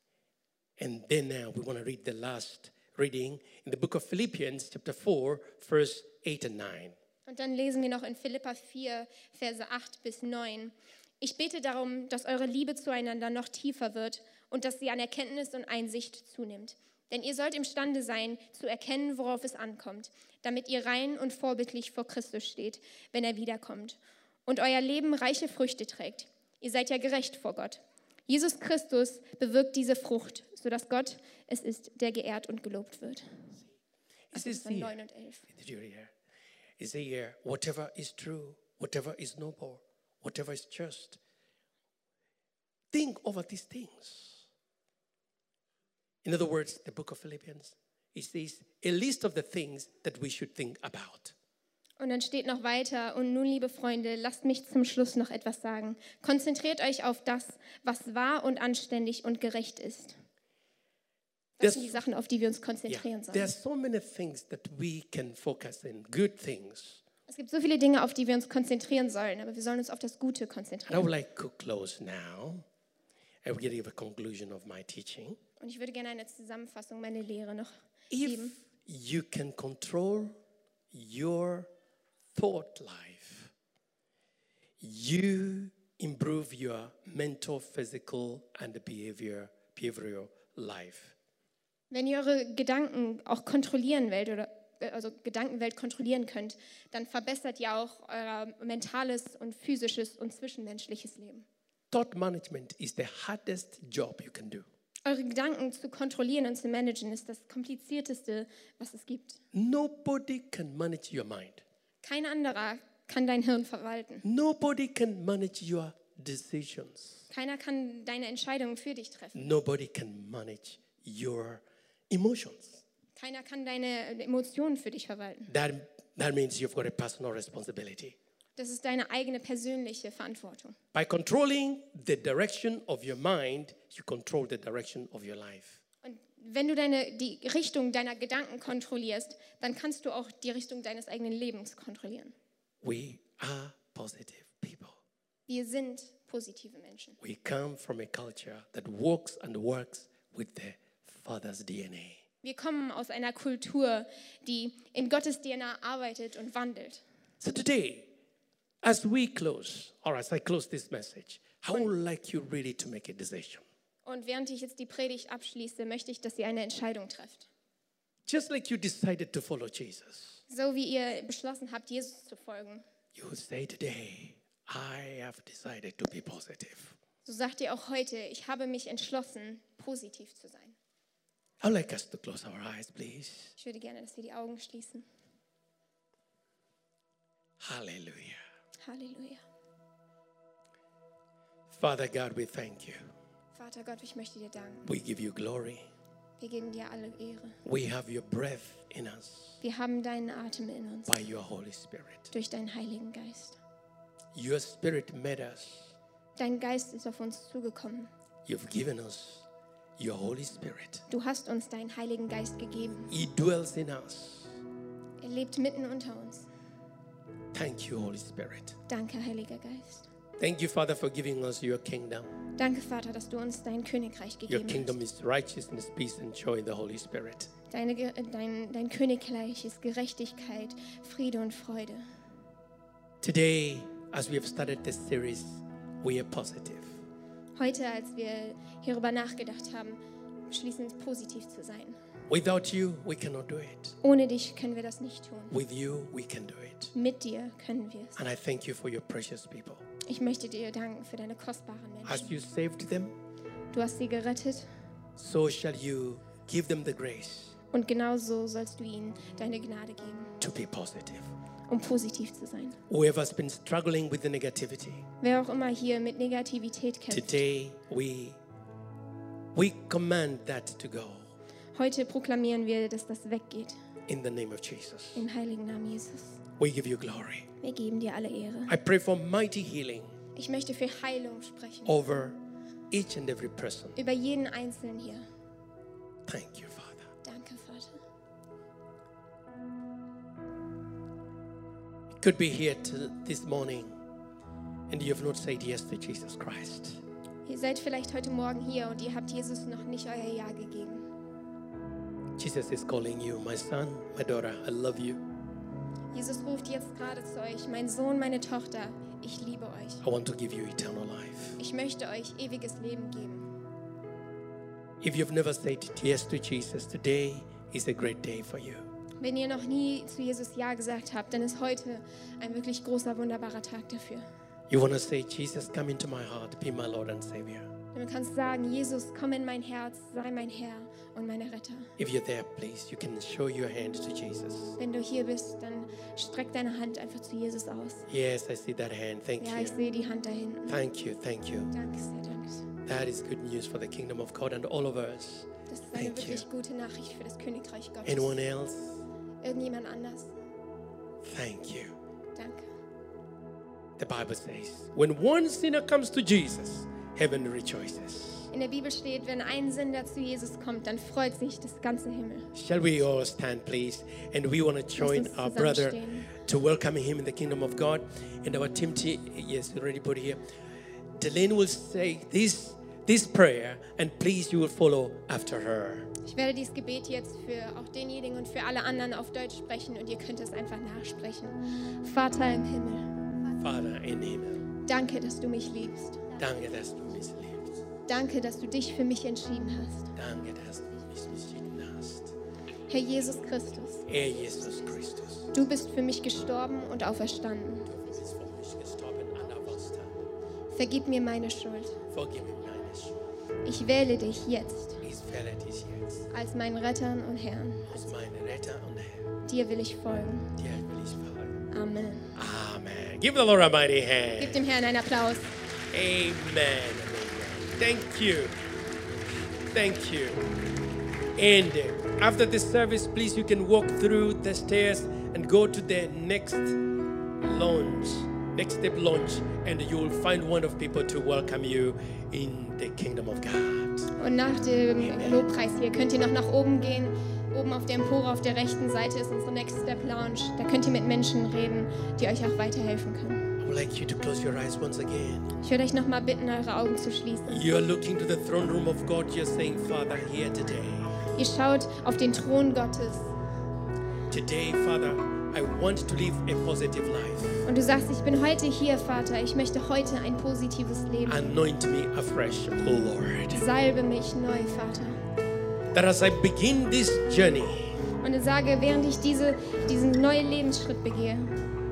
And then now we want to read the last reading in the book of Philippians, chapter 4, verse 8 and 9. Und dann lesen wir noch in Philippa 4, Verse 8 bis 9. Ich bete darum, dass eure Liebe zueinander noch tiefer wird und dass sie an Erkenntnis und Einsicht zunimmt. Denn ihr sollt imstande sein, zu erkennen, worauf es ankommt, damit ihr rein und vorbildlich vor Christus steht, wenn er wiederkommt. Und euer Leben reiche Früchte trägt. Ihr seid ja gerecht vor Gott. Jesus Christus bewirkt diese Frucht, sodass Gott es ist, der geehrt und gelobt wird. Das ist von here, 9 und 11. did you read here? It says here, whatever is true, whatever is noble, whatever is just, think over these things. In other words, the book of Philippians, it says a list of the things that we should think about. Und dann steht noch weiter, und nun, liebe Freunde, lasst mich zum Schluss noch etwas sagen. Konzentriert euch auf das, was wahr und anständig und gerecht ist. Das sind die Sachen, auf die wir uns Yeah, konzentrieren there are sollen. so many things that we can focus in, good things. Es gibt so viele Dinge, auf die wir uns konzentrieren sollen, aber wir sollen uns auf das Gute And I konzentrieren. would like to close now. I will give a conclusion of my teaching. Und ich würde gerne eine Zusammenfassung meiner Lehre noch If geben. you can control your thought life, you improve your mental, physical, and behavior, behavioral life. Wenn ihr eure Gedanken auch kontrollieren wollt oder also Gedankenwelt kontrollieren könnt, dann verbessert ihr auch euer mentales und physisches und zwischenmenschliches Leben. Thought management is the hardest job you can do. Eure Gedanken zu kontrollieren und zu managen ist das komplizierteste, was es gibt. Nobody can manage your mind. Kein anderer kann dein Hirn verwalten. Nobody can manage your decisions. Keiner kann deine Entscheidungen für dich treffen. Nobody can manage your emotions. Keiner kann deine Emotionen für dich verwalten. That, that means you've got a personal responsibility. Das ist deine eigene persönliche Verantwortung. By controlling the direction of your mind, you control the direction of your life. Und wenn du deine, die Richtung deiner Gedanken kontrollierst, dann kannst du auch die Richtung deines eigenen Lebens kontrollieren. We are positive people. Wir sind positive Menschen. We come from a culture that walks and works with the Father's DNA. Wir kommen aus einer Kultur, die in Gottes DNA arbeitet und wandelt. So today, as we close, or as I close this message, I would like you really to make a decision. Und während ich jetzt die Predigt abschließe, möchte ich, dass ihr eine Entscheidung trefft. Just like you decided to follow Jesus, So wie ihr beschlossen habt, Jesus zu folgen, you say today, I have decided to be positive. so sagt ihr auch heute, ich habe mich entschlossen, positiv zu sein. I'd like us to close our eyes, please. Ich würde gerne, dass wir die Augen schließen. Hallelujah. Halleluja. Father God, we thank you. Vater Gott, ich möchte dir danken. We give you glory. Wir geben dir alle Ehre. We have your breath in us Wir haben deinen Atem in uns by your Holy Spirit. durch deinen Heiligen Geist. Your Spirit made us. Dein Geist ist auf uns zugekommen. You've given us your Holy Spirit. Du hast uns deinen Heiligen Geist gegeben. He dwells in us. Er lebt mitten unter uns. Thank you, Holy Spirit. Danke, Heiliger Geist. Thank you, Father, for giving us your kingdom. Danke, Vater, dass du uns dein Königreich Your gegeben kingdom hast. is righteousness, peace, and joy in the Holy Spirit. Deine, Ge- dein, dein Königreich ist Gerechtigkeit, Friede und Freude. Today, as we have started this series, we are positive. Heute, als wir hierüber nachgedacht haben, schließen wir positiv zu sein. Without you, we cannot do it. Ohne dich können wir das nicht tun. With you, we can do it. Mit dir können wir es. And I thank you for your precious people. Ich möchte dir danken für deine kostbaren As Menschen. you saved them, Du hast sie gerettet so shall you give them the grace und genauso sollst du ihnen deine Gnade geben, to be positive. Um positiv zu sein. Whoever's been struggling with the negativity, Wer auch immer hier mit Negativität kämpft, today we we command that to go heute proklamieren wir, dass das weggeht. in the name of Jesus. Im heiligen Namen Jesus. We give you glory. Wir geben dir alle Ehre. I pray for mighty healing Ich möchte für Heilung sprechen. over each and every person. Über jeden Einzelnen hier. Thank you, Father. Could be here to this morning and you have not said yes to Jesus Christ. Ihr seid vielleicht heute Morgen hier und ihr habt Jesus noch nicht euer Ja gegeben. Jesus is calling you, my son, my daughter, I love you. Jesus ruft jetzt gerade zu euch, mein Sohn, meine Tochter, ich liebe euch. I want to give you eternal life. Ich möchte euch ewiges Leben geben. If you've never said yes to Jesus, today is a great day for you. Wenn ihr noch nie zu Jesus Ja gesagt habt, dann ist heute ein wirklich großer, wunderbarer Tag dafür. You want to say, Jesus, come into my heart, be my Lord and Savior. Und du kannst sagen, Jesus, komm in mein Herz, sei mein Herr und meine Retter. If you're there, please, you can show your hand to Jesus. Wenn du hier bist, dann streck deine Hand einfach zu Jesus aus. Yes, I see that hand. Thank Ja, ich you. sehe die Hand da hinten. Thank you. Thank you. Danke sehr, danke sehr. That is good news for the kingdom of God and all of us. Das ist eine Thank you. wirklich gute Nachricht für das Königreich Gottes. Anyone else? Irgendjemand anders? Thank you. Danke. The Bible says, when one sinner comes to Jesus, heaven rejoices. In der Bibel steht, wenn ein Sünder zu Jesus kommt, dann freut sich das ganze Himmel. Shall we all stand, please? And we want to join our brother to welcome him in the kingdom of God. And our team, te- yes, already put here. Delaney will say this this prayer, and please, you will follow after her. Ich werde dieses Gebet jetzt für auch denjenigen und für alle anderen auf Deutsch sprechen und ihr könnt es einfach nachsprechen. Vater im Himmel, Father in heaven, danke, dass du mich liebst. danke, dass du mich liebst. Danke, dass du dich für mich entschieden hast. Danke, dass du mich entschieden hast. Herr Jesus Christus, Herr Jesus Christus, du bist für mich gestorben und auferstanden. du bist für mich gestorben und auferstanden. Vergib mir meine Schuld. Vergib mir meine Schuld. Ich wähle dich jetzt Ich wähle dich jetzt als meinen Retter und Herrn. als mein Retter und Herr. Dir will ich folgen. Dir will ich folgen. Amen. Amen. Give the Lord a mighty hand. Gib dem Herrn einen Applaus. Amen. Amen. Thank you. Thank you. And uh, after this service, please, you can walk through the stairs and go to the next lounge, next step lounge, and you will find one of people to welcome you in the kingdom of God. Und nach dem Lobpreis hier könnt ihr noch nach oben gehen. Oben auf der Empore auf der rechten Seite ist unsere Next Step Lounge. Da könnt ihr mit Menschen reden, die euch auch weiterhelfen können. I would like you to close your eyes once again. Ich würde euch noch mal bitten, eure Augen zu schließen. You are looking to the throne room of God. You're saying, Father, here today. Ihr schaut auf den Thron Gottes. Today, Father, I want to live a positive life. Und du sagst, ich bin heute hier, Vater. Ich möchte heute ein positives Leben. Anoint me afresh, O Lord. Salbe mich neu, Vater. That as I begin this journey, Und ich sage, während ich diese, diesen neuen Lebensschritt begehe,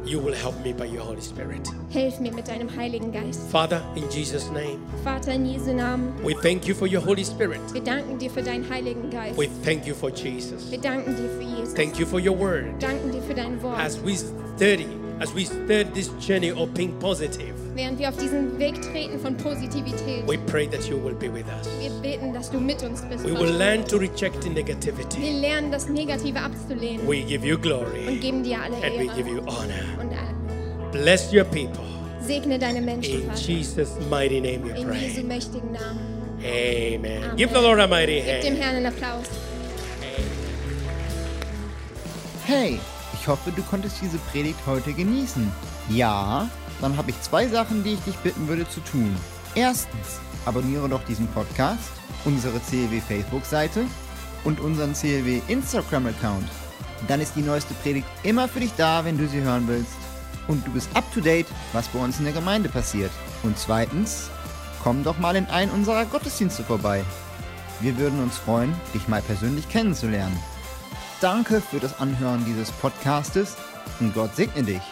you will help me by your Holy Spirit. hilf mir mit deinem Heiligen Geist. Father, in Jesus' name, Vater, in Jesu Namen, we thank you for your Holy Spirit. wir danken dir für deinen Heiligen Geist. We thank you for Jesus. Wir danken dir für Jesus. Thank you for your word. Danken dir für dein Wort. As we study, as we start this journey of being positive, Während wir auf diesen Weg treten von Positivität, we pray that you will be with us. wir beten, dass du mit uns bist. We will learn to reject Wir negativity. lernen, das Negative abzulehnen We give you und glory geben dir alle and we give you honor. und Ehre. Bless your people. Segne deine Menschen, In Vater. Jesus' mighty name we In Jesu pray. mächtigen Namen. Amen. Amen. Give the Lord a mighty hand. Gib dem hand. Herrn einen Applaus. Hey, ich hoffe, du konntest diese Predigt heute genießen. Ja, dann habe ich zwei Sachen, die ich dich bitten würde zu tun. Erstens, abonniere doch diesen Podcast, unsere CLW Facebook-Seite und unseren CLW Instagram-Account. Dann ist die neueste Predigt immer für dich da, wenn du sie hören willst. Und du bist up to date, was bei uns in der Gemeinde passiert. Und zweitens, komm doch mal in einen unserer Gottesdienste vorbei. Wir würden uns freuen, dich mal persönlich kennenzulernen. Danke für das Anhören dieses Podcastes und Gott segne dich.